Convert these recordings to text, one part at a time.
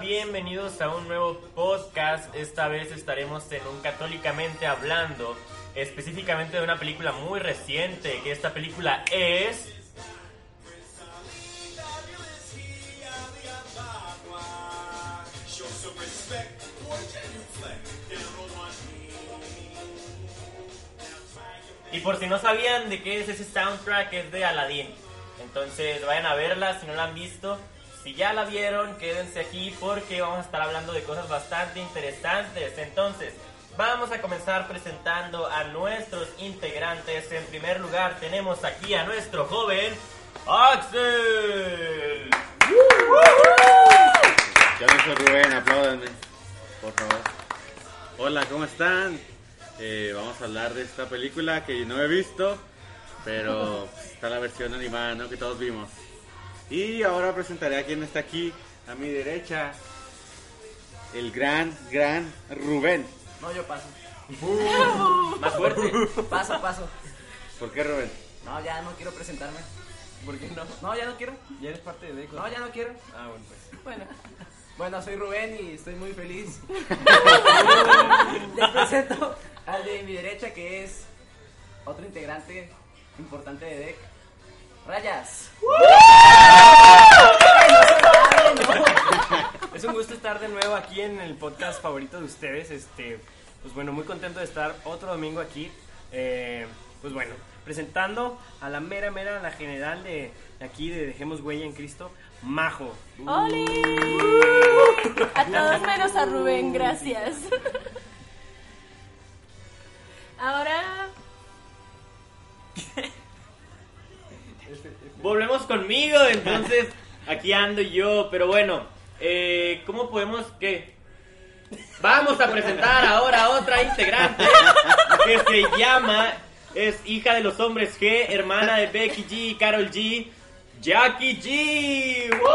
bienvenidos a un nuevo podcast. Esta vez estaremos en un Católicamente Hablando, específicamente de una película muy reciente, que esta película es... Y por si no sabían de qué es ese soundtrack, es de Aladdin. Entonces vayan a verla si no la han visto. Si ya la vieron, quédense aquí porque vamos a estar hablando de cosas bastante interesantes. Entonces, vamos a comenzar presentando a nuestros integrantes. En primer lugar, tenemos aquí a nuestro joven Axel. Yo no soy Rubén, apláudanme, por favor. Hola, ¿cómo están? Eh, vamos a hablar de esta película que no he visto, pero está la versión animada, ¿no? Que todos vimos. Y ahora presentaré a quien está aquí, a mi derecha, el gran, gran Rubén. No, yo paso. Más fuerte. Paso, paso. ¿Por qué Rubén? No, ya no quiero presentarme. ¿Por qué no? No, ya no quiero. Ya eres parte de Deco. No, ya no quiero. Ah, bueno, pues. Bueno. Bueno, soy Rubén y estoy muy feliz. Les presento al de mi derecha que es otro integrante importante de DEC. Rayas. Es un gusto estar de nuevo aquí en el podcast favorito de ustedes. Este, pues bueno, muy contento de estar otro domingo aquí. Eh, pues bueno, presentando a la mera, mera, la general de aquí de Dejemos Huella en Cristo, Majo. ¡Oli! A todos menos a Rubén, gracias. Ahora, Volvemos conmigo, entonces aquí ando yo, pero bueno, eh, ¿cómo podemos que Vamos a presentar ahora a otra integrante que se llama, es hija de los hombres G, hermana de Becky G Carol G, Jackie G. ¡Woo!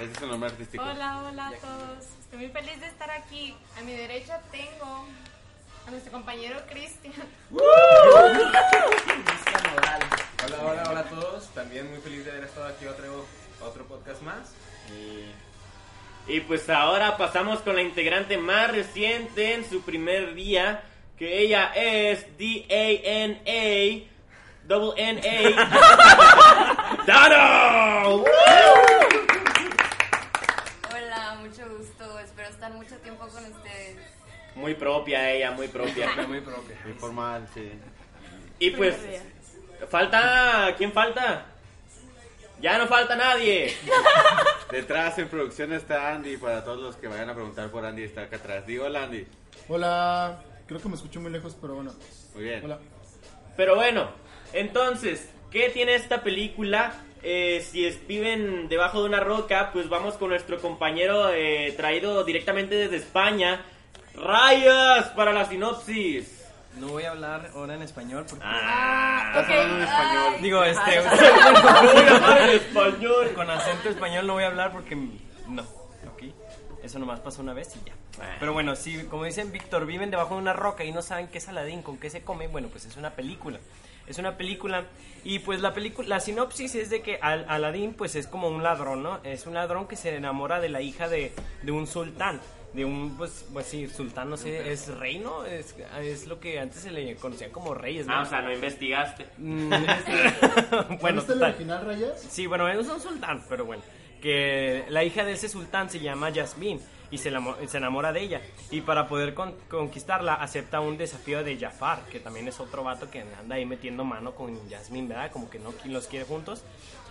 Ese es el nombre artístico. hola, hola a todos. Estoy muy feliz de estar aquí. A mi derecha tengo a nuestro compañero Cristian. Cristian Nodal. Hola, hola, hola a todos. También muy feliz de haber estado aquí otro, otro podcast más. Y pues ahora pasamos con la integrante más reciente en su primer día, que ella es D-A-N-A, double N-A, Dano. Hola, mucho gusto. Espero estar mucho tiempo con ustedes. Muy propia ella, muy propia. Muy propia. Muy formal, sí. Y pues, falta, ¿quién falta? Ya no falta nadie. Detrás en producción está Andy, para todos los que vayan a preguntar por Andy, está acá atrás. Digo, hola Andy. Hola, creo que me escucho muy lejos, pero bueno. Muy bien. Hola. Pero bueno, entonces, ¿qué tiene esta película? Eh, si es- viven debajo de una roca, pues vamos con nuestro compañero eh, traído directamente desde España, Rayas, para la sinopsis. No voy a hablar ahora en español porque... Ah. Estás hablando en español. Digo, este... no voy a hablar en español. con acento español no voy a hablar porque... No, ok. Eso nomás pasó una vez y ya. Pero bueno, si como dicen Víctor, viven debajo de una roca y no saben qué es Aladín, con qué se come, bueno, pues es una película. Es una película y pues la película, la sinopsis es de que Al- Aladín pues es como un ladrón, ¿no? Es un ladrón que se enamora de la hija de, de un sultán. De un, pues, pues sí, sultán, no sé, es rey, ¿no? Es, es lo que antes se le conocían como reyes, ¿no? Ah, o sea, no investigaste. Mm, ¿Bueno, ¿Viste el total. original, Rayas? Sí, bueno, es un sultán, pero bueno. Que la hija de ese sultán se llama Yasmín y se, enamo- se enamora de ella. Y para poder con- conquistarla acepta un desafío de Jafar, que también es otro vato que anda ahí metiendo mano con Yasmín, ¿verdad? Como que no los quiere juntos.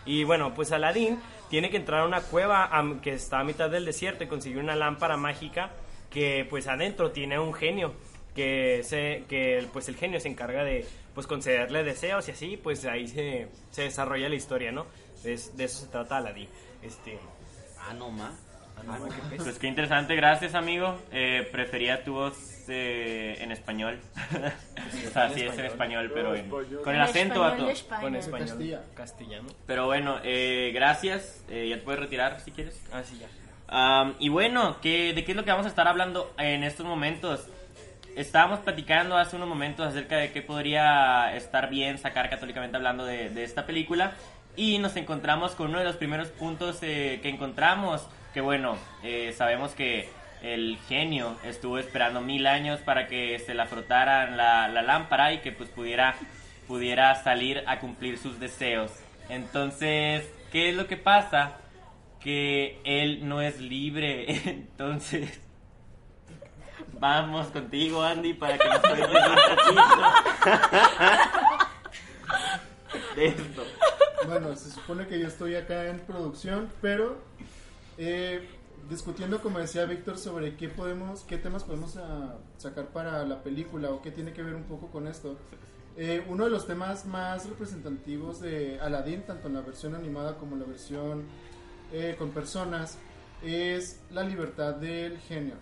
Y bueno, pues Aladín tiene que entrar a una cueva que está a mitad del desierto y conseguir una lámpara mágica que pues adentro tiene un genio que se que pues el genio se encarga de pues concederle deseos y así pues ahí se, desarrolla la historia no de, eso se trata Aladdin este Ah, no. Pues qué interesante, gracias amigo. Eh, prefería tu voz eh, en español. o sea, sí es en español, pero en- con el En acento, vato. con español castellano Pero bueno, eh, gracias. Eh, ya te puedes retirar si quieres. ah sí ya Am, y bueno, ¿qué, ¿de qué es lo que vamos a estar hablando en estos momentos? Estábamos platicando hace unos momentos acerca de qué podría estar bien sacar católicamente hablando de, de esta película. y nos encontramos con uno de los primeros puntos eh, que encontramos, que bueno, eh, sabemos que el genio estuvo esperando mil años para que se la frotaran la, lámpara y que pues pudiera, pudiera salir a cumplir sus deseos. Entonces, ¿qué es lo que pasa? Que él no es libre, entonces... Vamos contigo, Andy, para que nos cuentes un de esto. Bueno, se supone que yo estoy acá en producción, pero eh, discutiendo, como decía Víctor, sobre qué podemos, qué temas podemos ah, sacar para la película o qué tiene que ver un poco con esto. Eh, uno de los temas más representativos de Aladdin, tanto en la versión animada como en la versión eh, con personas, es la libertad del genio.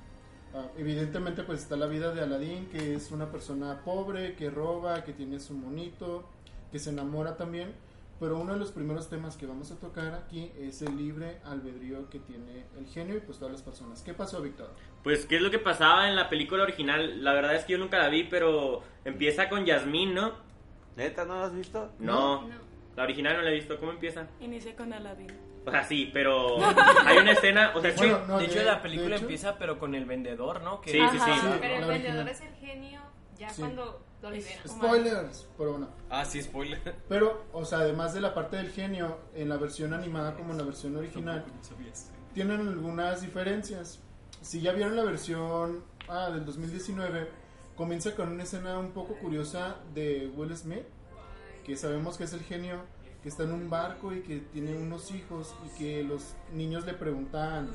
Ah, evidentemente, pues está la vida de Aladdin, que es una persona pobre, que roba, que tiene su monito, que se enamora también. Pero uno de los primeros temas que vamos a tocar aquí es el libre albedrío que tiene el genio y pues todas las personas. ¿Qué pasó, Víctor? Pues, ¿qué es lo que pasaba en la película original? La verdad es que yo nunca la vi, pero empieza con Yasmín, ¿no? ¿Neta no lo has visto? No. No. La original no la he visto. ¿Cómo empieza? Inicié con Aladdin. O sea, sí, pero hay una escena, o sea, Bueno, sí, no, de hecho, de- la película hecho- empieza, pero con el vendedor, ¿no? Que Sí, sí, sí. Pero el la vendedor es el genio ya Sí. cuando. Spoilers, pero bueno. Ah, sí, spoiler. Pero, o sea, además de la parte del genio, en la versión animada como en la versión original, tienen algunas diferencias. Si ya vieron la versión ah, del 2019, comienza con una escena un poco curiosa de Will Smith, que sabemos que es el genio, que está en un barco y que tiene unos hijos y que los niños le preguntan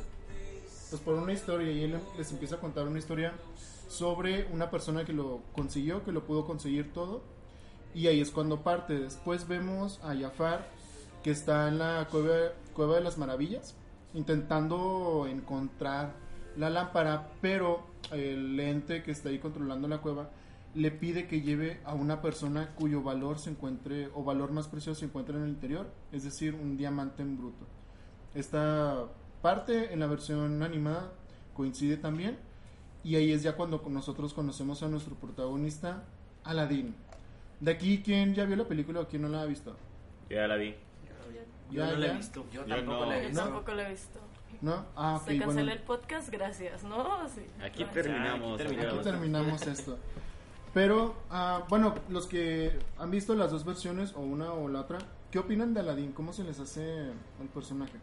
pues por una historia y él les empieza a contar una historia sobre una persona que lo consiguió, que lo pudo conseguir todo y ahí es cuando parte. Después vemos a Jafar que está en la cueva, cueva de las maravillas intentando encontrar la lámpara, pero el ente que está ahí controlando la cueva le pide que lleve a una persona cuyo valor se encuentre o valor más precioso se encuentra en el interior, es decir, un diamante en bruto. Esta parte en la versión animada coincide también y ahí es ya cuando nosotros conocemos a nuestro protagonista, Aladdin. De aquí, ¿quién ya vio la película o quién no la ha visto? Yo ya la vi. yo Ya, no la he visto. Yo tampoco no. la he Yo visto. tampoco lo he visto. ¿No? Ah, Se cancela bueno. el podcast, gracias, ¿no? Sí. Aquí Gracias. terminamos. Aquí terminamos. Aquí amigos. terminamos esto. Pero, ah, bueno, los que han visto las dos versiones, o una o la otra, ¿qué opinan de Aladdin? ¿Cómo se les hace el personaje?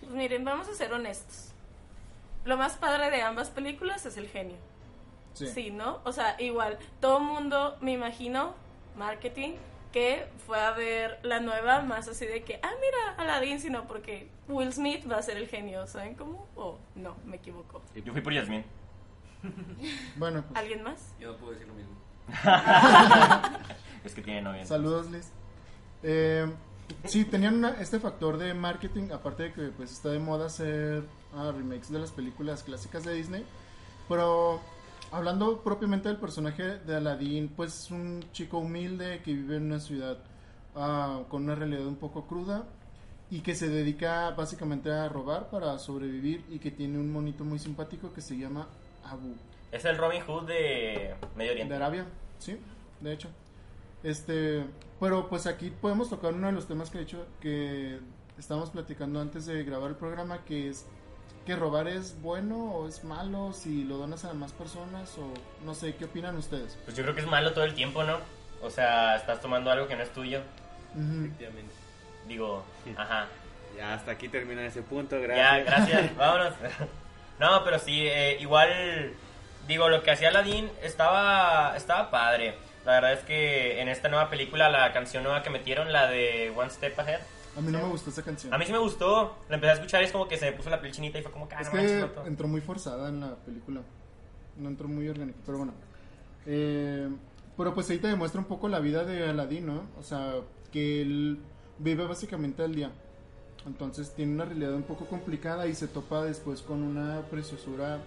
Pues miren, vamos a ser honestos. Lo más padre de ambas películas es el genio. Sí, ¿no? O sea, igual, todo mundo, me imagino, marketing, que fue a ver la nueva más así de que, ah, mira, Aladdin, sino porque Will Smith va a ser el genio, ¿saben cómo? O no, me equivoco. Yo fui por Yasmín. Bueno, pues, ¿Alguien más? Yo no puedo decir lo mismo. Es que tiene novia. saludos, Liz. Eh, sí, tenían una- este factor de marketing, aparte de que pues está de moda hacer ah, remakes de las películas clásicas de Disney. Pero hablando propiamente del personaje de Aladdin, pues es un chico humilde que vive en una ciudad ah, con una realidad un poco cruda y que se dedica básicamente a robar para sobrevivir y que tiene un monito muy simpático que se llama Abu Es el Robin Hood de Medio Oriente. de Arabia, sí, de hecho. Este, pero pues aquí podemos tocar uno de los temas que de hecho que estábamos platicando antes de grabar el programa, que es que robar es bueno o es malo si lo donas a más personas o no sé, ¿qué opinan ustedes? Pues yo creo que es malo todo el tiempo, ¿no? O sea, estás tomando algo que no es tuyo. Efectivamente. Digo, ajá. Ya hasta aquí termina ese punto, Ya, gracias. gracias. Vámonos. No, pero sí, eh, igual, digo, lo que hacía Aladdin estaba, estaba padre. La verdad es que en esta nueva película, la canción nueva que metieron, la de One Step Ahead, A mí no me gustó esa canción. a mí sí me gustó. La empecé a escuchar y es como que se me puso la piel chinita y fue como que, ah, es no que entró muy forzada en la película. No entró muy orgánico, pero bueno. Eh, pero pues ahí te demuestra un poco la vida de Aladdin, ¿no? O sea, que él vive básicamente al día. Entonces tiene una realidad un poco complicada y se topa después con una preciosura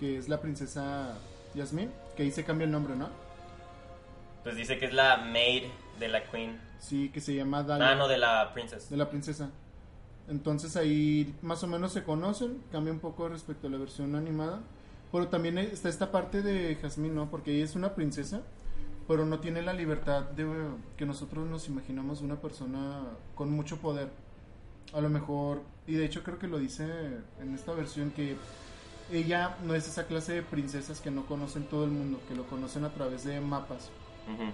que es la princesa Yasmín, que ahí se cambia el nombre, ¿no? Pues dice que es la maid de la queen. Sí, que se llama Dalia. Ah, no, de la princess. de la princesa. Entonces ahí más o menos se conocen, cambia un poco respecto a la versión animada. Pero también está esta parte de Jasmine, ¿no? Porque ella es una princesa pero no tiene la libertad de que nosotros nos imaginamos una persona con mucho poder. A lo mejor, y de hecho creo que lo dice en esta versión que ella no es esa clase de princesas que no conocen todo el mundo, que lo conocen a través de mapas. Ujú.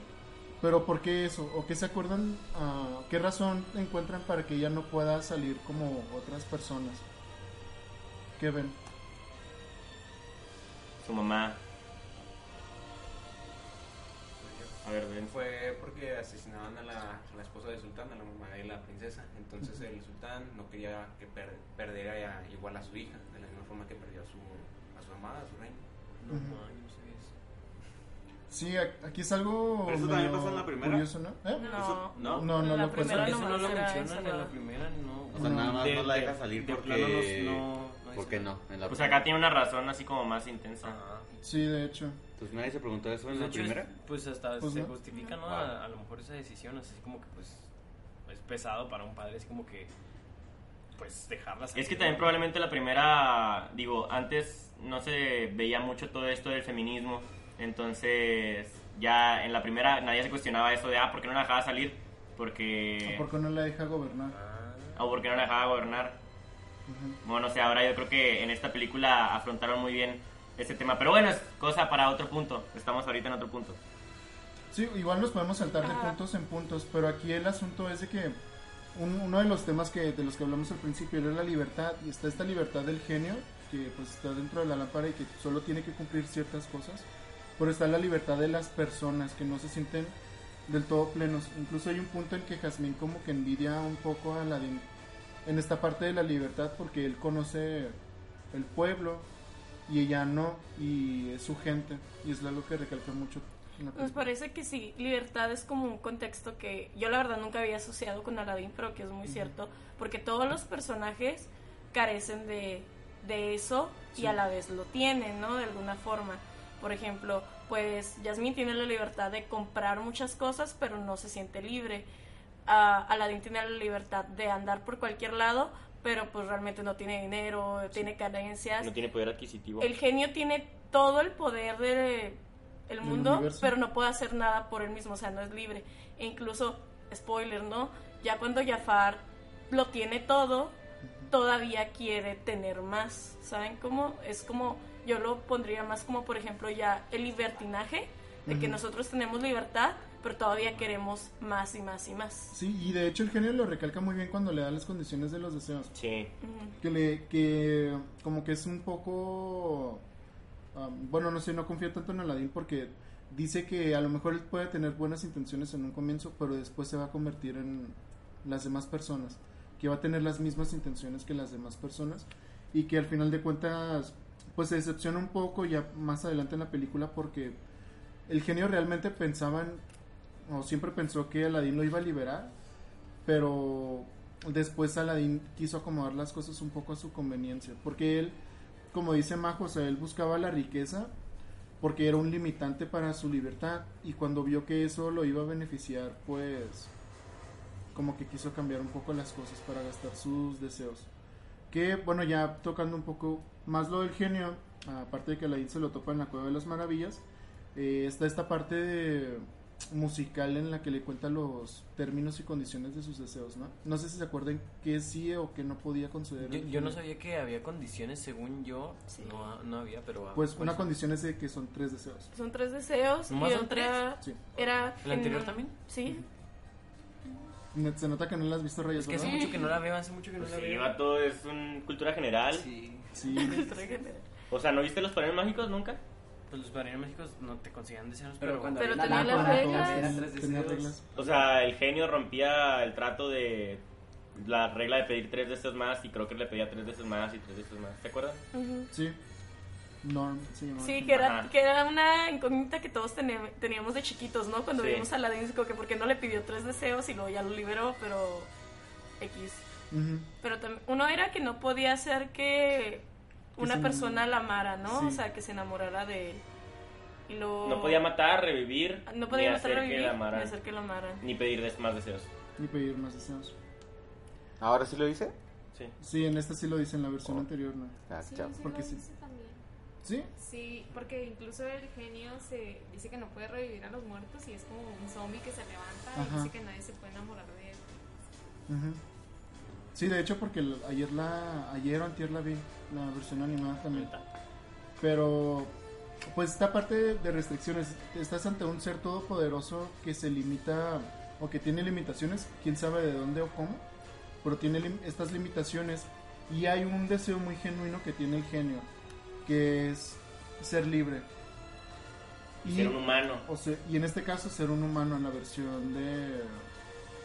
Pero ¿por qué eso? ¿O qué se acuerdan? ah, ¿Qué razón encuentran para que ella no pueda salir como otras personas? ¿Qué ven? Su mamá. A ver, ven. Fue porque asesinaban a la, a la esposa del sultán, a la mamá de la princesa. Entonces el sultán no quería que per- perdiera ya igual a su hija, de la misma forma que perdió a su, a su amada, a su reina. No, sé eso. Sí, aquí es algo ¿Pero eso también pasó en la primera? curioso, ¿no? ¿Eh? No. ¿No? No, no, La no, pues, primera Eso no lo mencionan en la primera, no. O sea, nada más De- no la deja de- salir de porque... no- no- no ¿Por qué no? En la Pues acá tiene una razón así como más intensa. Ah. Sí, de hecho. Pues nadie se preguntó eso en Pues, de la hecho, primera. es- pues hasta Pues se no. justifica, ¿no? Wow. A, a lo mejor esa decisión, así como que pues es pesado para un padre, es como que pues dejarla salir, Es que también ¿no? probablemente la primera, digo, antes no se veía mucho todo esto del feminismo, entonces ya en la primera nadie se cuestionaba eso de, ah, ¿por qué no la dejaba salir? Porque... ¿Por qué no la deja gobernar? O ¿por qué no la dejaba gobernar? Bueno, o sea, ahora yo creo que en esta película afrontaron muy bien ese tema, pero bueno, es cosa para otro punto, estamos ahorita en otro punto. Sí, igual nos podemos saltar de Ajá. puntos en puntos, pero aquí el asunto es de que un- uno de los temas que de los que hablamos al principio era la libertad y está esta libertad del genio que pues está dentro de la lámpara y que solo tiene que cumplir ciertas cosas, pero está la libertad de las personas que no se sienten del todo plenos. Incluso hay un punto en que Jazmín como que envidia un poco a Aladdin en esta parte de la libertad porque él conoce el pueblo y ella no y es su gente y es algo que recalca mucho. Nos película. parece que sí, libertad es como un contexto que yo la verdad nunca había asociado con Aladdin, pero que es muy cierto, porque todos los personajes carecen de, de eso y a la vez lo tienen, ¿no? De alguna forma. Por ejemplo, pues Jasmine tiene la libertad de comprar muchas cosas, pero no se siente libre. Ah, Aladdin tiene la libertad de andar por cualquier lado, pero pues realmente no tiene dinero, tiene carencias. No tiene poder adquisitivo. El genio tiene todo el poder de el Del mundo, universo. pero no puede hacer nada por él mismo, o sea, no es libre. E incluso, spoiler, ¿no? Ya cuando Jafar lo tiene todo, todavía quiere tener más. ¿Saben cómo? Es como, yo lo pondría más como, por ejemplo, ya el libertinaje, de que Ujú. nosotros tenemos libertad, pero todavía queremos más y más y más. Sí, y de hecho el genio lo recalca muy bien cuando le da las condiciones de los deseos. Sí. Ujú. Que le, que como que es un poco, um, bueno, no sé, no confío tanto en Aladdin porque dice que a lo mejor él puede tener buenas intenciones en un comienzo, pero después se va a convertir en las demás personas, que va a tener las mismas intenciones que las demás personas y que al final de cuentas, pues se decepciona un poco ya más adelante en la película porque el genio realmente pensaba en, o siempre pensó que Aladdin lo iba a liberar, pero después Aladdin quiso acomodar las cosas un poco a su conveniencia, porque él, como dice Majo, o sea, él buscaba la riqueza porque era un limitante para su libertad y cuando vio que eso lo iba a beneficiar, pues como que quiso cambiar un poco las cosas para gastar sus deseos. Que bueno, ya tocando un poco más lo del genio, aparte de que Aladdin se lo topa en la Cueva de las Maravillas, eh, está esta parte de- musical en la que le cuenta los términos y condiciones de sus deseos, ¿no? No sé si se acuerdan que sí o que no podía conceder. Yo, no sabía que había condiciones, según yo, Sí. no, no había, pero... ah, Pues una condición es de que son tres deseos. Son tres deseos y ¿Nomás son otra Sí. era... ¿El anterior en- también? Sí. Se nota que no la has visto, Reyes, Es que hace mucho que no la veo, hace mucho que no Pues la sí, veo. vato, es un cultura general. Sí. Sí. O sea, ¿no viste los paneles mágicos nunca? Pues los padrinos mágicos no te consideran deseos, Pero pero... cuando Pero tenía las lámpara, reglas. tres deseos. reglas. O sea, el genio rompía el trato de la regla de pedir tres deseos más y creo que le pedía tres deseos más y tres deseos más. ¿Te acuerdas? Sí. Norm, sí, Norm. Sí, que era, Ajá. que era una incógnita que todos teníamos de chiquitos, ¿no? Cuando Sí. vimos a Aladdin, como que porque no le pidió tres deseos y luego ya lo liberó, pero X. Ujú. Pero tam- uno era que no podía hacer que una persona la amara, ¿no? Sí. O sea, que se enamorara de él. Y. No podía matar, revivir, No podía ni matar hacer a que la ni hacer que lo amaran. ni pedir des- más deseos. Ni pedir más deseos. ¿Ahora sí lo dice? Sí. Sí, en esta sí lo dice, en la versión anterior no. Ah, Sí, chao. sí Porque lo sí. dice también. ¿Sí? Sí, porque incluso el genio se dice que no puede revivir a los muertos y es como un zombie que se levanta Ajá. y dice que nadie se puede enamorar de él. Ujú. Sí, de hecho, porque ayer la ayer o antier la vi, la versión animada también. Pero, pues esta parte de, restricciones, estás ante un ser todopoderoso que se limita o que tiene limitaciones, quién sabe de dónde o cómo, pero tiene lim- estas limitaciones y hay un deseo muy genuino que tiene el genio, que es ser libre. Ser un humano. o sea, y en este caso ser un humano en la versión de...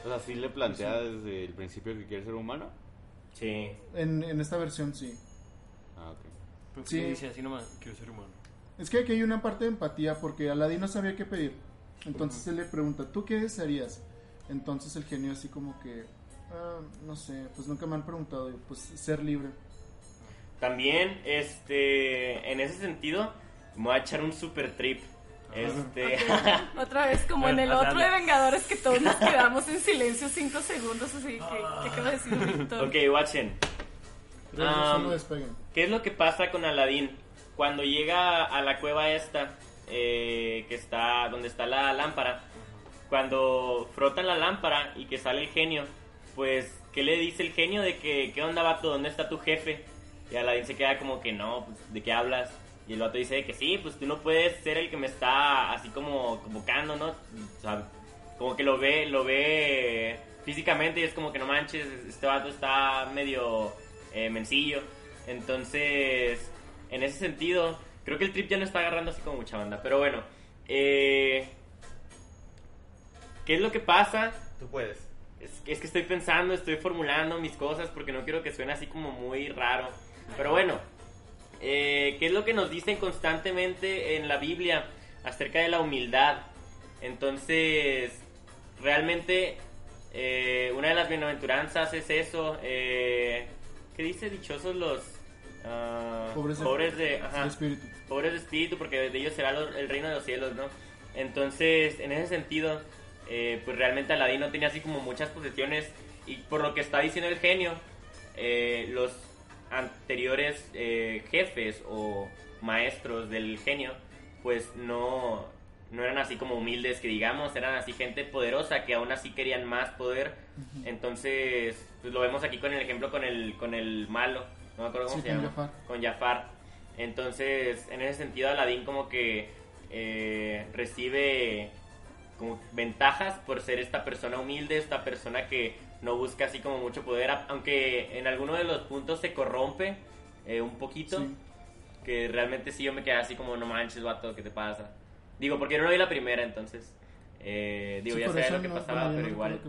O sea, sí le plantea desde el principio que quiere ser humano. Sí. En, en esta versión sí. Ah, ok. Porque Sí. dice así nomás, quiero ser humano. Es que aquí hay una parte de empatía porque Aladdin no sabía qué pedir. Entonces él le pregunta, ¿tú qué desearías? Entonces el genio así como que, "Ah, no sé, pues nunca me han preguntado, pues ser libre. También, este, en ese sentido, me voy a echar un super trip. Este, Otra vez, como en el otro de Vengadores, que todos nos quedamos en silencio cinco segundos, así que, ¿qué acaba de decir Víctor? ok, watchen. Ellos Um. ¿Qué es lo que pasa con Aladdin? Cuando llega a la cueva esta, eh, que está, donde está la lámpara, cuando frotan la lámpara y que sale el genio, pues, ¿qué le dice el genio de que, qué onda vato, dónde está tu jefe? Y Aladdin se queda como que no, pues, ¿de qué hablas? Y el vato dice que sí, pues tú no puedes ser el que me está así como convocando, ¿no? O sea, como que lo ve, lo ve físicamente y es como que no manches, este vato está medio eh, mencillo. Entonces, en ese sentido, creo que el trip ya no está agarrando así como mucha banda. Pero bueno, eh, ¿qué es lo que pasa? Tú puedes. Es, es que estoy pensando, estoy formulando mis cosas porque no quiero que suene así como muy raro. Pero bueno, eh, ¿qué es lo que nos dicen constantemente en la Biblia acerca de la humildad? Entonces, realmente, eh, una de las bienaventuranzas es eso. Eh, ¿Qué dice? Dichosos los ah, Pobres de- pobres de, ajá, de espíritu. pobres de espíritu, porque de ellos será lo- el reino de los cielos, ¿no? Entonces, en ese sentido, eh, pues realmente Aladín no tenía así como muchas posesiones y por lo que está diciendo el genio, eh, los anteriores eh, jefes o maestros del genio, pues no, no eran así como humildes que digamos, eran así gente poderosa que aún así querían más poder. Entonces, pues lo vemos aquí con el ejemplo con el, con el malo, no me acuerdo cómo Sí, se con llama. Jafar. Con Jafar. Entonces, en ese sentido, Aladín como que eh, recibe como ventajas por ser esta persona humilde, esta persona que no busca así como mucho poder, aunque en alguno de los puntos se corrompe eh, un poquito, Sí. que realmente sí yo me quedé así como, no manches, vato, ¿qué te pasa? Digo, porque yo no vi la primera, entonces, eh, digo, Sí, ya sabía lo que no- pasaba, pero igual,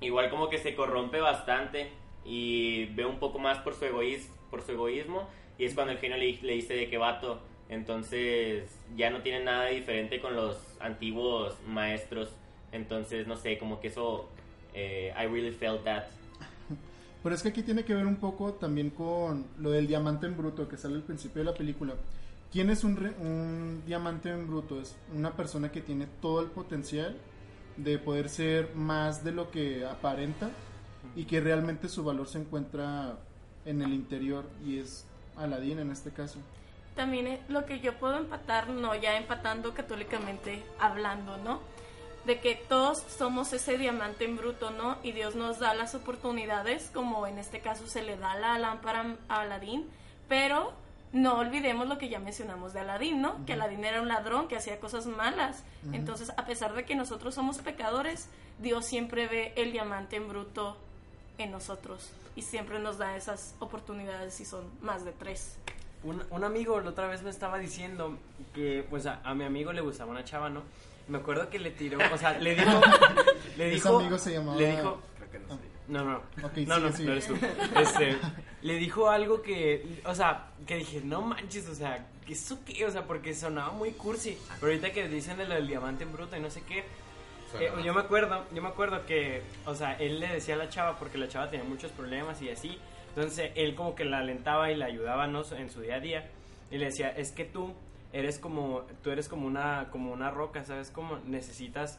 igual como que se corrompe bastante y ve un poco más por su, egoís, por su egoísmo y es cuando el genio le, le dice de que vato, entonces ya no tiene nada diferente con los antiguos maestros, entonces no sé, como que eso, eh, I really felt that. Pero es que aquí tiene que ver un poco también con lo del diamante en bruto que sale al principio de la película. ¿Quién es un, re- un diamante en bruto? Es una persona que tiene todo el potencial de poder ser más de lo que aparenta y que realmente su valor se encuentra en el interior y es Aladín en este caso. También es lo que yo puedo empatar, no ya empatando católicamente hablando, ¿no? De que todos somos ese diamante en bruto, ¿no? Y Dios nos da las oportunidades, como en este caso se le da la lámpara a Aladín, pero no olvidemos lo que ya mencionamos de Aladín, ¿no? Que Aladín era un ladrón que hacía cosas malas. Entonces, a pesar de que nosotros somos pecadores, Dios siempre ve el diamante en bruto en nosotros y siempre nos da esas oportunidades si son más de tres. Un, un amigo la otra vez me estaba diciendo que, pues, a, a mi amigo le gustaba una chava, ¿no? Me acuerdo que le tiró, o sea, le dijo, le Ese dijo, amigo se llamaba- le dijo, Creo que no sé. no, no, Ok, no, no, sigue, no eres tú. sigue. Este, le dijo algo que, o sea, que dije, no manches, o sea, ¿qué ¿eso qué? O sea, porque sonaba muy cursi. Pero ahorita que dicen de lo del diamante en bruto y no sé qué, eh, yo me acuerdo, yo me acuerdo que, o sea, él le decía a la chava porque la chava tenía muchos problemas y así. Entonces él como que la alentaba y la ayudaba ¿no? en su día a día y le decía, es que tú eres como, tú eres como una, como una roca, ¿sabes? Como necesitas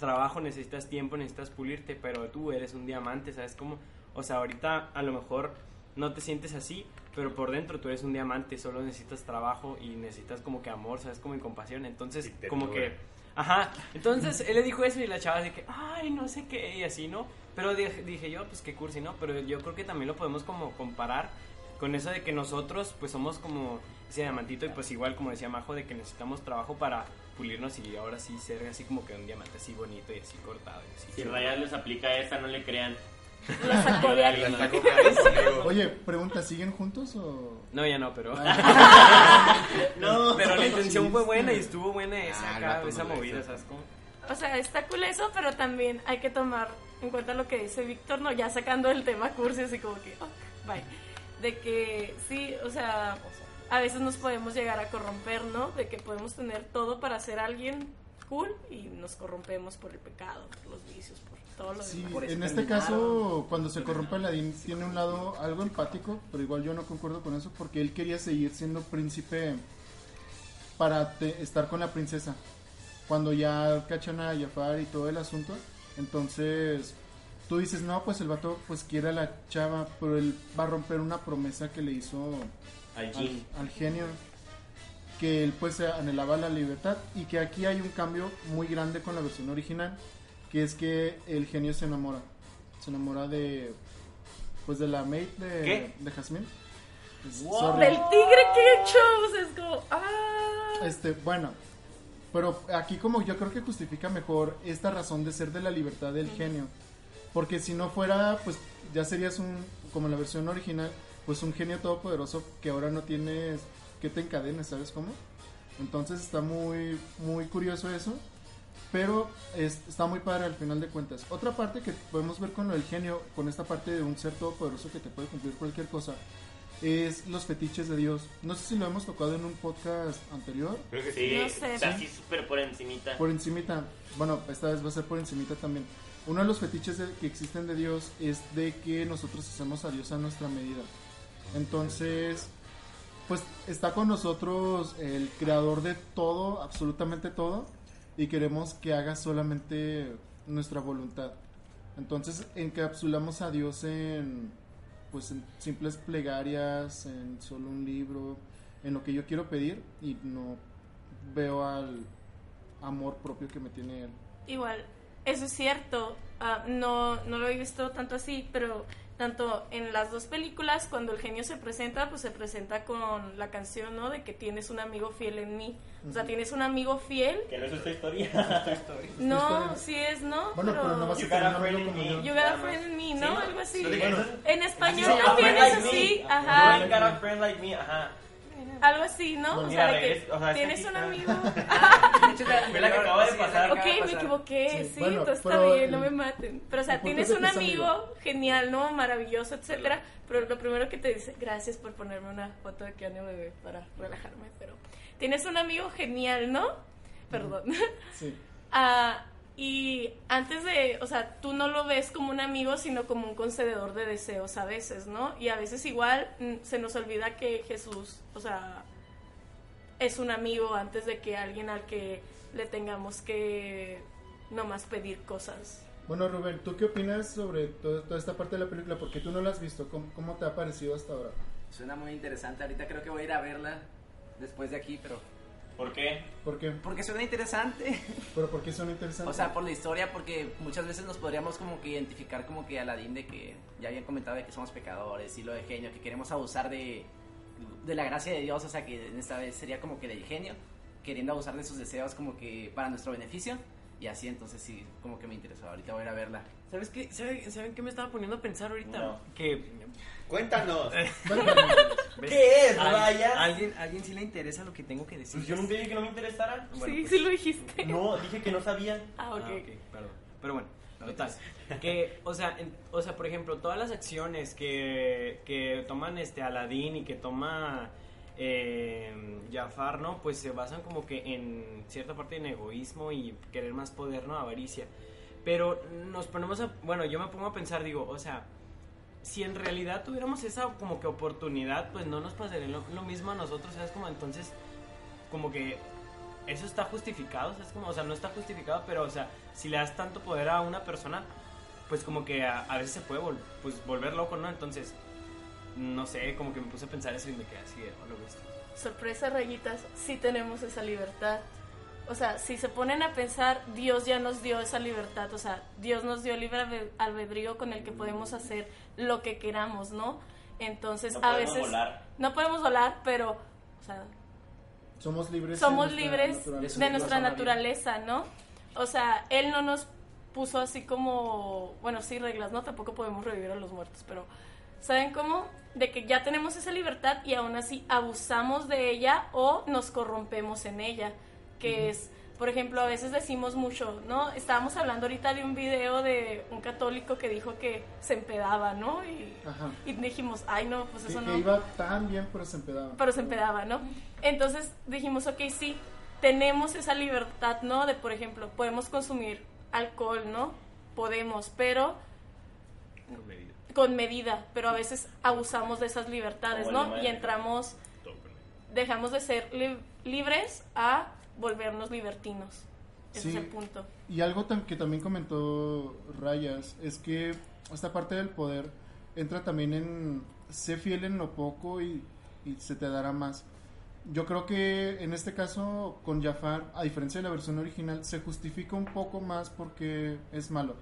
trabajo, necesitas tiempo, necesitas pulirte, pero tú eres un diamante, ¿sabes? Como, o sea, ahorita a lo mejor no te sientes así, pero por dentro tú eres un diamante, solo necesitas trabajo y necesitas como que amor, ¿sabes? Como en compasión. Entonces, como que... Ajá, entonces él le dijo eso y la chava así que, ay, no sé qué, y así, ¿no? Pero dije, dije yo, pues qué cursi, ¿no? Pero yo creo que también lo podemos como comparar con eso de que nosotros pues somos como ese diamantito y pues igual como decía Majo de que necesitamos trabajo para pulirnos y ahora sí ser así como que un diamante así bonito y así cortado. Y así Si Rayas les aplica esta, no le crean. La sacó de. Oye, pregunta, ¿siguen juntos o...? No, ya no, pero... No, pero la intención fue buena y estuvo buena esa, Ah, el acá, esa no movida. ¿sabes cómo? O sea, está cool eso, pero también hay que tomar en cuenta lo que dice Víctor, no, ya sacando el tema cursi, así como que, ok, bye. De que sí, o sea, a veces nos podemos llegar a corromper, ¿no? De que podemos tener todo para ser alguien cool y nos corrompemos por el pecado, por los vicios, por todo lo Sí, demás. Por en este caso, cuando se corrompe Aladdin, tiene un lado algo empático, pero igual yo no concuerdo con eso porque él quería seguir siendo príncipe para te- estar con la princesa. Cuando ya cachan a Jafar y todo el asunto, entonces tú dices, no, pues el vato pues quiere a la chava, pero él va a romper una promesa que le hizo Al al, Jin. al genio que él pues anhelaba la libertad y que aquí hay un cambio muy grande con la versión original que es que el genio se enamora se enamora de pues de la mate de, ¿Qué? de Jasmine sorry. Del tigre que shows es como, ah. este bueno pero aquí como yo creo que justifica mejor esta razón de ser de la libertad del genio porque si no fuera pues ya serías un como la versión original pues un genio todopoderoso que ahora no tienes que te encadenes sabes cómo entonces está muy muy curioso eso pero es- está muy padre al final de cuentas otra parte que podemos ver con lo del genio con esta parte de un ser todopoderoso que te puede cumplir cualquier cosa es los fetiches de Dios no sé si lo hemos tocado en un podcast anterior Creo que sí. No sé. Está así súper por encimita. por encimita, bueno, esta vez va a ser por encimita también. Uno de los fetiches de- que existen de Dios es de que nosotros hacemos a Dios a nuestra medida. Entonces, pues está con nosotros el creador de todo, absolutamente todo, y queremos que haga solamente nuestra voluntad. Entonces, encapsulamos a Dios en pues en simples plegarias, en solo un libro, en lo que yo quiero pedir y no veo al amor propio que me tiene él. Igual, eso es cierto. Ah, no, no lo he visto tanto así, pero tanto en las dos películas, cuando el genio se presenta, pues se presenta con la canción, ¿no? De que tienes un amigo fiel en mí. O sea, tienes un amigo fiel. Que no es esta historia. No, sí es, ¿no? Bueno, pero no vas You a got a tener un friend amigo in como me. yo. You got a friend in me, ¿no? Sí. Algo así. En español se llama, también friend es like así, ajá. You got a friend like me, ajá. Algo así, ¿no? Bueno, o sea, de es- o sea, que es tienes que un amigo. La- Fue la que acaba de pasar. que Ok, me equivoqué, Sí, sí, bueno, entonces está pero bien, no me maten. Pero, o sea, tienes un que amigo. genial, ¿no? Maravilloso, etcétera. Pero lo primero que te dice, gracias por ponerme una foto de Keanu Bebé para relajarme. Pero tienes un amigo genial, ¿no? Perdón. Sí. Ah, y antes de, o sea, tú no lo ves como un amigo, sino como un concededor de deseos a veces, ¿no? Y a veces igual mm, se nos olvida que Jesús, o sea, es un amigo antes de que alguien al que le tengamos que nomás pedir cosas. Bueno, Rubén, ¿tú qué opinas sobre todo- toda esta parte de la película? Porque tú no la has visto. ¿Cómo, cómo te ha parecido hasta ahora? Suena muy interesante. Ahorita creo que voy a ir a verla después de aquí, pero. ¿Por qué? ¿Por qué? Porque suena interesante. ¿Pero por qué son interesantes? O sea, por la historia, porque muchas veces nos podríamos como que identificar como que Aladín de que ya habían comentado de que somos pecadores y lo de genio, que queremos abusar de, de la gracia de Dios, o sea que en esta vez sería como que del genio, queriendo abusar de sus deseos como que para nuestro beneficio. Y así, entonces sí, como que me interesó. Ahorita voy a ir a verla. ¿Sabes qué? ¿Saben, ¿Saben qué me estaba poniendo a pensar ahorita? No. Que... Cuéntanos. ¿ves? ¿Qué es, Al- Raya? ¿Alguien, alguien sí le interesa lo que tengo que decir. Pues yo nunca dije que no me interesara. Bueno, sí, pues- sí lo dijiste. No, dije que no sabía. Ah, Ah, ok. ok, perdón. Pero bueno, total. Que, o sea, en- o sea, por ejemplo, todas las acciones que, que toman este Aladdin y que toma eh, Jafar, ¿no? Pues se basan como que en cierta parte en egoísmo y querer más poder, ¿no? Avaricia. Pero nos ponemos a, bueno, yo me pongo a pensar, digo, o sea, si en realidad tuviéramos esa como que oportunidad, pues no nos pasaría lo, mismo a nosotros, ¿sabes? Como entonces, como que eso está justificado. Como, o sea, no está justificado, pero, o sea, si le das tanto poder a una persona, pues como que a, veces se puede pues, volver loco, ¿no? Entonces, no sé, como que me puse a pensar eso y me quedé así de, oh, lo. Sorpresa, rayitas, sí tenemos esa libertad. O sea, si se ponen a pensar, Dios ya nos dio esa libertad. O sea, Dios nos dio libre albe- albedrío con el que podemos hacer lo que queramos, ¿no? Entonces, No a podemos veces volar. no podemos volar, pero, o sea, Somos libres. somos de nuestra libres naturaleza. de nuestra naturaleza, ¿no? O sea, Él no nos puso así como, bueno, sí, reglas, ¿no? Tampoco podemos revivir a los muertos, pero ¿saben cómo? De que ya tenemos esa libertad y aún así abusamos de ella o nos corrompemos en ella, que es, por ejemplo, a veces decimos mucho, ¿no? Estábamos hablando ahorita de un video de un católico que dijo que se empedaba, ¿no? Y, dijimos, ay, no, pues Que, eso que no iba tan bien, pero se empedaba. pero se empedaba, ¿no? Entonces dijimos, ok, sí, tenemos esa libertad, ¿no? De, por ejemplo, podemos consumir alcohol, ¿no? Podemos, pero Con medida. con medida, pero a veces abusamos de esas libertades, Como ¿no? Y entramos, dejamos de ser li- libres a volvernos libertinos. Ese Sí. es el punto. Y algo que también comentó Rayas es que esta parte del poder entra también en sé fiel en lo poco y, y se te dará más. Yo creo que en este caso con Jafar, a diferencia de la versión original, se justifica un poco más porque es malo.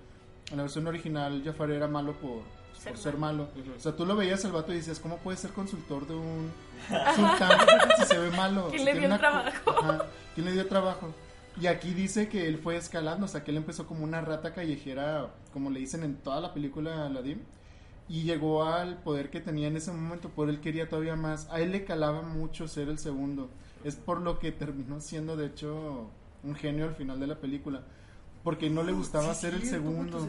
En la versión original Jafar era malo por Ser por ser malo. malo. O sea, tú lo veías el vato y decías, ¿cómo puede ser consultor de un sultán si se ve malo? ¿Quién Si le dio una trabajo? Ajá, ¿Quién le dio trabajo? Y aquí dice que él fue escalando, o sea, que él empezó como una rata callejera, como le dicen en toda la película Aladdin, y llegó al poder que tenía en ese momento, por él quería todavía más. A él le calaba mucho ser el segundo. Es por lo que terminó siendo, de hecho, un genio al final de la película. Porque no le gustaba ser el segundo.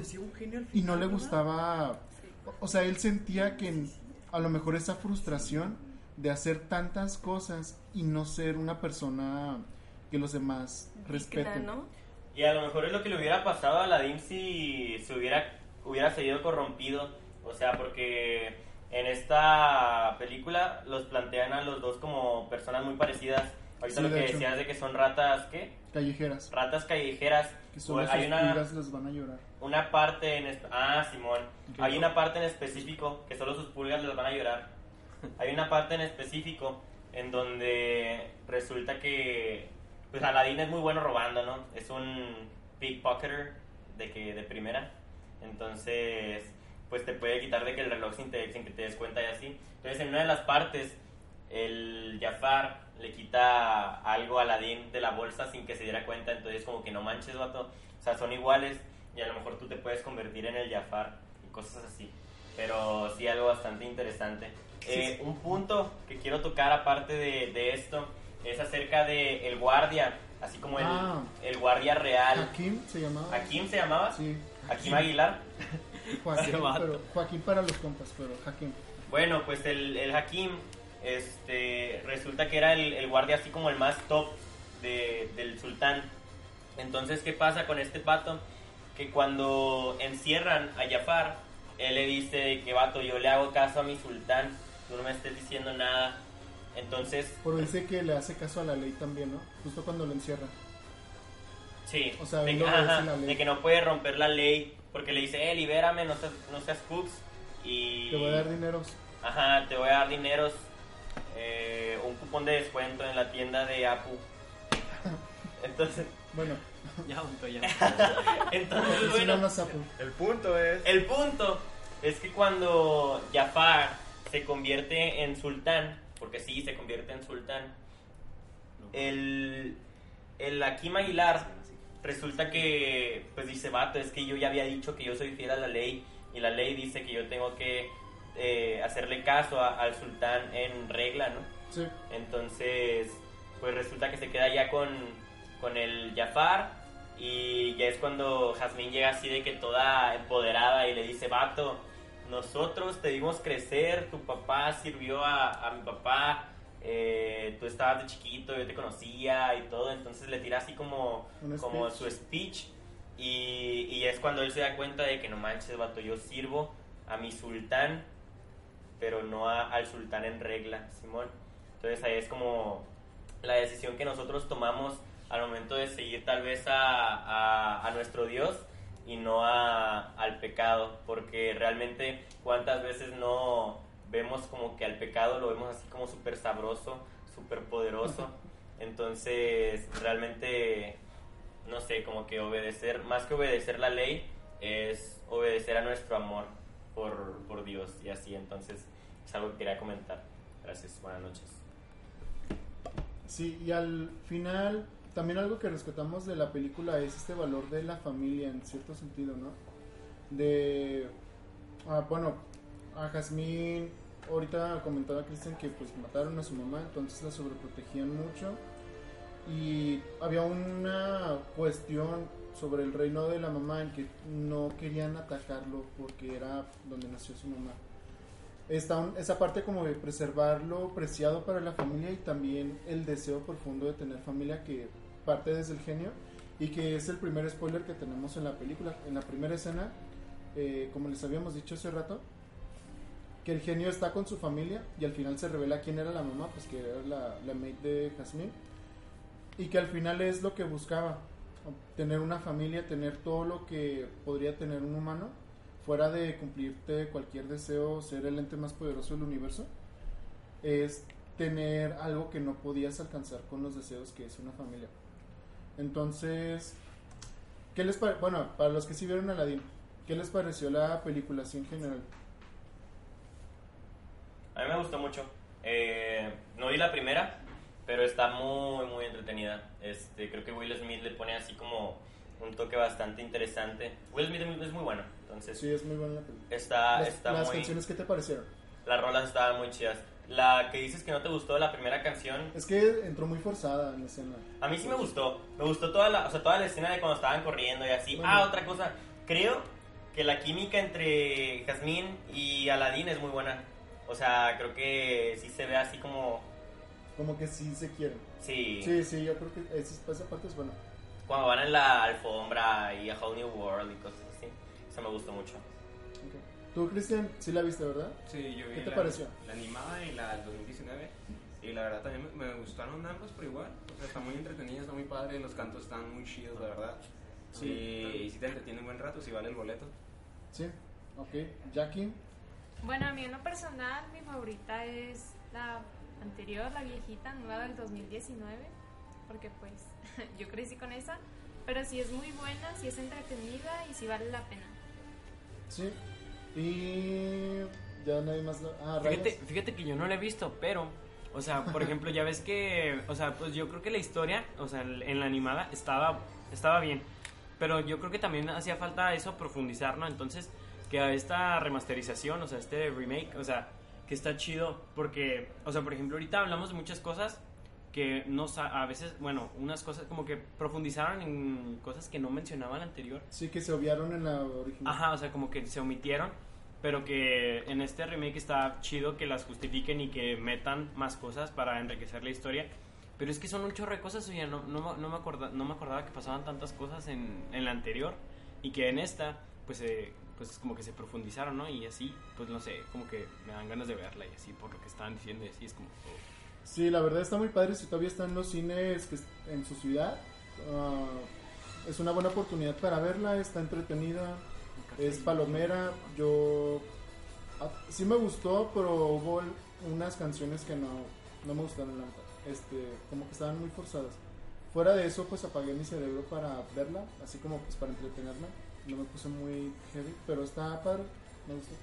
Y no le gustaba, o sea, él sentía que a lo mejor esa frustración de hacer tantas cosas y no ser una persona que los demás respeten. ¿no? Y a lo mejor es lo que le hubiera pasado a Aladdin si se hubiera, hubiera seguido corrompido. O sea, porque en esta película los plantean a los dos como personas muy parecidas. Ahorita Sí, lo de que hecho. decías de que son ratas, ¿qué? Callejeras, Ratas callejeras. que Pues hay una, les van a llorar. Una parte en... Ah, Simón. Hay una parte en específico que solo sus pulgas les van a llorar. Hay una parte en específico en donde resulta que pues Aladdin es muy bueno robando, ¿no? Es un pickpocketer de que de primera. Entonces, pues te puede quitar de que el reloj sin, te- sin que te des cuenta y así. Entonces, en una de las partes el Jafar le quita algo a Aladdin de la bolsa sin que se diera cuenta, entonces como que no manches, vato. O sea, son iguales y a lo mejor tú te puedes convertir en el Jafar y cosas así. Pero sí, algo bastante interesante. Eh, un punto que quiero tocar aparte de, de esto es acerca de el guardia, así como el, Ah. el guardia real. Hakim se llamaba. ¿Hakim se llamaba? Sí. Hakim Aguilar. Joaquín, pero, Joaquín para los compas, pero Hakim. Bueno, pues el, el Hakim este, resulta que era el, el guardia así como el más top de- del sultán. Entonces, ¿qué pasa con este pato? Que cuando encierran a Jafar, él le dice que vato, yo le hago caso a mi sultán, tú no me estés diciendo nada. Entonces, Pero dice que le hace caso a la ley también, ¿no? Justo cuando lo encierran. sí, O sea, de, él que, lo obedece ajá, la ley. de que no puede romper la ley, porque le dice, eh, libérame, no seas, no seas cooks. Y... Te voy a dar dineros. Ajá, te voy a dar dineros, eh, un cupón de descuento en la tienda de Apu. Entonces, Bueno, Ya, punto, ya. entonces si bueno, no. El punto es. el punto es que cuando Jafar se convierte en sultán, porque sí, se convierte en sultán, el, el Hakim Aguilar resulta que, pues dice, vato, es que yo ya había dicho que yo soy fiel a la ley y la ley dice que yo tengo que eh, hacerle caso a- al sultán en regla, ¿no? Sí. Entonces, pues resulta que se queda ya con, con el Jafar y ya es cuando Jazmín llega así de que toda empoderada y le dice, vato, nosotros te vimos crecer, tu papá sirvió a, a mi papá, eh, tú estabas de chiquito, yo te conocía y todo, entonces le tira así como, como speech. su speech y, y es cuando él se da cuenta de que no manches, vato, yo sirvo a mi sultán, pero no a- al sultán en regla, Simón. Entonces ahí es como la decisión que nosotros tomamos al momento de seguir tal vez a, a- a nuestro Dios y no a- al pecado, porque realmente cuántas veces no, vemos como que al pecado lo vemos así como súper sabroso, súper poderoso. Entonces, realmente, no sé, como que obedecer, más que obedecer la ley, es obedecer a nuestro amor por, por Dios y así. Entonces, es algo que quería comentar. Gracias, buenas noches. Sí, y al final, también algo que rescatamos de la película es este valor de la familia, en cierto sentido, ¿no? De, ah, bueno, a Jazmín, ahorita comentaba Cristian que pues mataron a su mamá, entonces la sobreprotegían mucho. Y había una cuestión sobre el reino de la mamá en que no querían atacarlo porque era donde nació su mamá. Está esa parte como de preservarlo preciado para la familia y también el deseo profundo de tener familia que parte desde el genio y que es el primer spoiler que tenemos en la película. En la primera escena, eh, como les habíamos dicho hace rato, que el genio está con su familia y al final se revela quién era la mamá, pues que era la, la mate de Jasmine y que al final es lo que buscaba, tener una familia, tener todo lo que podría tener un humano, fuera de cumplirte cualquier deseo, ser el ente más poderoso del universo, es tener algo que no podías alcanzar con los deseos que es una familia. Entonces, ¿qué les bueno, para los que sí vieron Aladdin, ¿qué les pareció la película así en general? A mí me gustó mucho. Eh, no vi la primera, pero está muy, muy entretenida. Este, creo que Will Smith le pone así como un toque bastante interesante. Will Smith es muy bueno, entonces... Sí, es muy buena la película. Está, las, está las canciones, ¿qué te parecieron? Las rolas estaban muy chidas. La que dices que no te gustó la primera canción. Es que entró muy forzada en la escena. A mí sí me gustó. Me gustó toda la, o sea, toda la escena de cuando estaban corriendo y así. Ah, otra cosa. Creo que la química entre Jasmine y Aladdin es muy buena. O sea, creo que sí se ve así como... Como que sí se quieren. Sí. Sí, sí, yo creo que esa, esa parte es buena. Cuando van en la alfombra y a Whole New World y cosas así. Eso me gustó mucho. Tú, Cristian, sí la viste, ¿verdad? Sí, yo vi ¿Qué te la, pareció? La animada y la del 2019. Y la verdad también me, me gustaron ambas por igual. O sea, está muy entretenida, está muy padre. Los cantos están muy chidos, la verdad. Sí. Y, y si te entretiene un buen rato, si vale el boleto. Sí, ok. Jackie. Bueno, a mí en lo personal, mi favorita es la anterior, la viejita, nueva del 2019, porque pues yo crecí con esa, pero sí es muy buena, sí es entretenida y sí vale la pena. Sí, y ya nadie más... Lo... Ah, fíjate, fíjate que yo no la he visto, pero... O sea, por ejemplo, ya ves que, o sea, pues yo creo que la historia, o sea, en la animada estaba, estaba bien, pero yo creo que también hacía falta eso, profundizar, ¿no? Entonces, que a esta remasterización, o sea, este remake, o sea, que está chido porque, o sea, por ejemplo, ahorita hablamos de muchas cosas que no a veces, bueno, unas cosas como que profundizaron en cosas que no mencionaba la anterior. Sí, que se obviaron en la original. Ajá, o sea, como que se omitieron, pero que en este remake está chido que las justifiquen y que metan más cosas para enriquecer la historia. Pero es que son un chorro de cosas, oye, no, no, no, me, acorda, no me acordaba que pasaban tantas cosas en, en la anterior y que en esta, pues eh, pues como que se profundizaron, ¿no? Y así, pues no sé, como que me dan ganas de verla y así por lo que estaban diciendo y así es como... Oh. Sí, la verdad está muy padre si todavía están los cines que en su ciudad. Uh, es una buena oportunidad para verla, está entretenida, es palomera. Yo a, sí me gustó, pero hubo unas canciones que no, no me gustaron, este, como que estaban muy forzadas. Fuera de eso, pues apagué mi cerebro para verla, así como pues para entretenerme no me puse muy heavy, pero está padre, me gustó.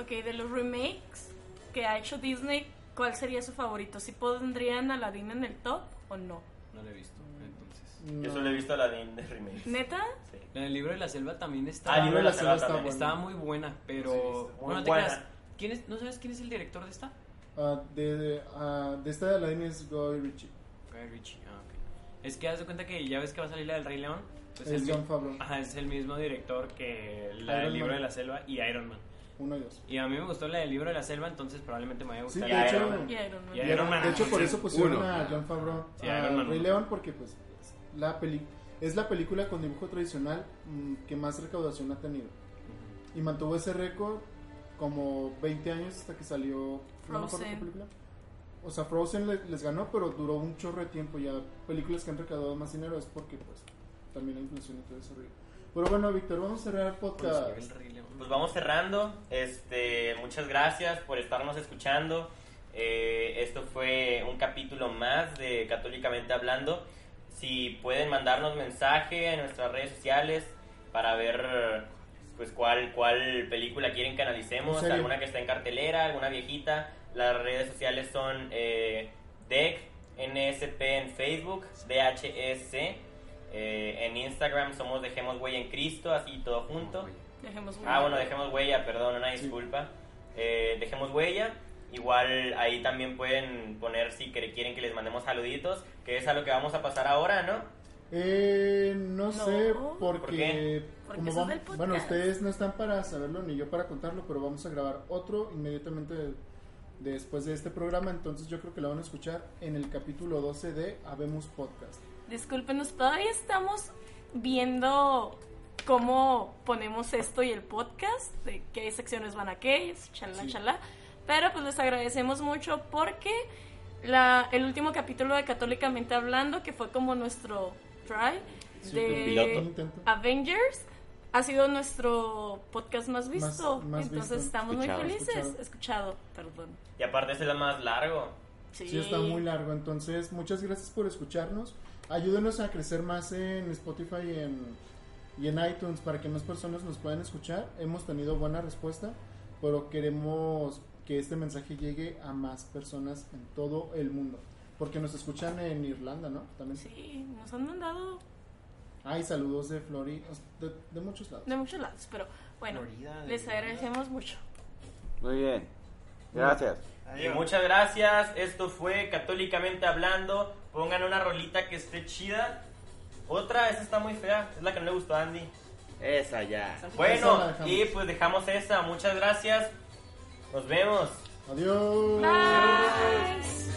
Ok, de los remakes que ha hecho Disney, ¿cuál sería su favorito? ¿Si pondrían Aladdin en el top o no? No lo he visto, entonces. No. Yo solo he visto Aladdin de remakes. ¿Neta? Sí. En el libro de la selva también está. Ah, el libro de la selva está buena. Estaba muy buena, pero. Bueno, no te creas. ¿Quién es, ¿No sabes quién es el director de esta? Uh, de, de, uh, de esta de Aladdin es Guy Ritchie. Guy Ritchie, ah, ok. Es que haz de cuenta que ya ves que va a salir la del Rey León. Pues es el, John Favreau. Ajá, es el mismo director que la Iron del libro Man. de la selva y Iron Man. Uno y dos. Y a mí me gustó la del libro de la selva, entonces probablemente me vaya a Sí, de hecho, Iron Man. Y Iron Man. Iron Man, de hecho por eso pusieron uno. a John Favreau Sí, a Iron Man Rey. León porque pues es la peli es la película con dibujo tradicional mm, que más recaudación ha tenido y mantuvo ese récord como 20 años hasta que salió no Frozen. película. O sea, Frozen le- les ganó, pero duró un chorro de tiempo. Ya películas que han recaudado más dinero es porque, pues, también la inflación y todo ese. Pero bueno, Víctor, vamos a cerrar el podcast. Pues vamos cerrando. Este, muchas gracias por estarnos escuchando. Eh, esto fue un capítulo más de Católicamente Hablando. Si pueden mandarnos mensaje en nuestras redes sociales para ver pues cuál, cuál película quieren que analicemos, alguna que está en cartelera, alguna viejita. Las redes sociales son eh, DEC, NSP en Facebook, DHSC. eh, en Instagram somos Dejemos Huella en Cristo, así todo junto. Dejemos Ah, bueno, dejemos huella, perdón, una disculpa. Eh, dejemos huella. Igual ahí también pueden poner si quieren que les mandemos saluditos, que es a lo que vamos a pasar ahora, ¿no? Eh, no, sé, porque ¿Por qué? Porque como eso es vam- del podcast. bueno, ustedes no están para saberlo ni yo para contarlo, pero vamos a grabar otro inmediatamente de- después de este programa, entonces yo creo que lo van a escuchar en el capítulo 12 de Habemos Podcast. Discúlpenos, todavía estamos viendo cómo ponemos esto y el podcast, de qué secciones van a qué, chalá, chalá. Pero pues les agradecemos mucho porque la, el último capítulo de Católicamente Hablando, que fue como nuestro try Sí, de. Avengers, ha sido nuestro podcast más visto. más Entonces visto. estamos Escuchado. muy felices. Escuchado. Escuchado, perdón. Y aparte es el más largo. Sí, Sí, está muy largo, entonces muchas gracias por escucharnos. Ayúdenos a crecer más en Spotify y en, y en iTunes para que más personas nos puedan escuchar. Hemos tenido buena respuesta, pero queremos que este mensaje llegue a más personas en todo el mundo. Porque nos escuchan en Irlanda, ¿no? También. Sí, nos han mandado Hay saludos de Flori, de, de muchos lados. de muchos lados, pero bueno, Florida, les Irlanda. agradecemos mucho. Muy bien. Gracias. Y muchas gracias. Esto fue Católicamente Hablando. Pongan una rolita que esté chida. Otra, esa está muy fea. Es la que no le gustó a Andy. Esa ya. Bueno, y pues dejamos esa. Muchas gracias. Nos vemos. Adiós. Bye.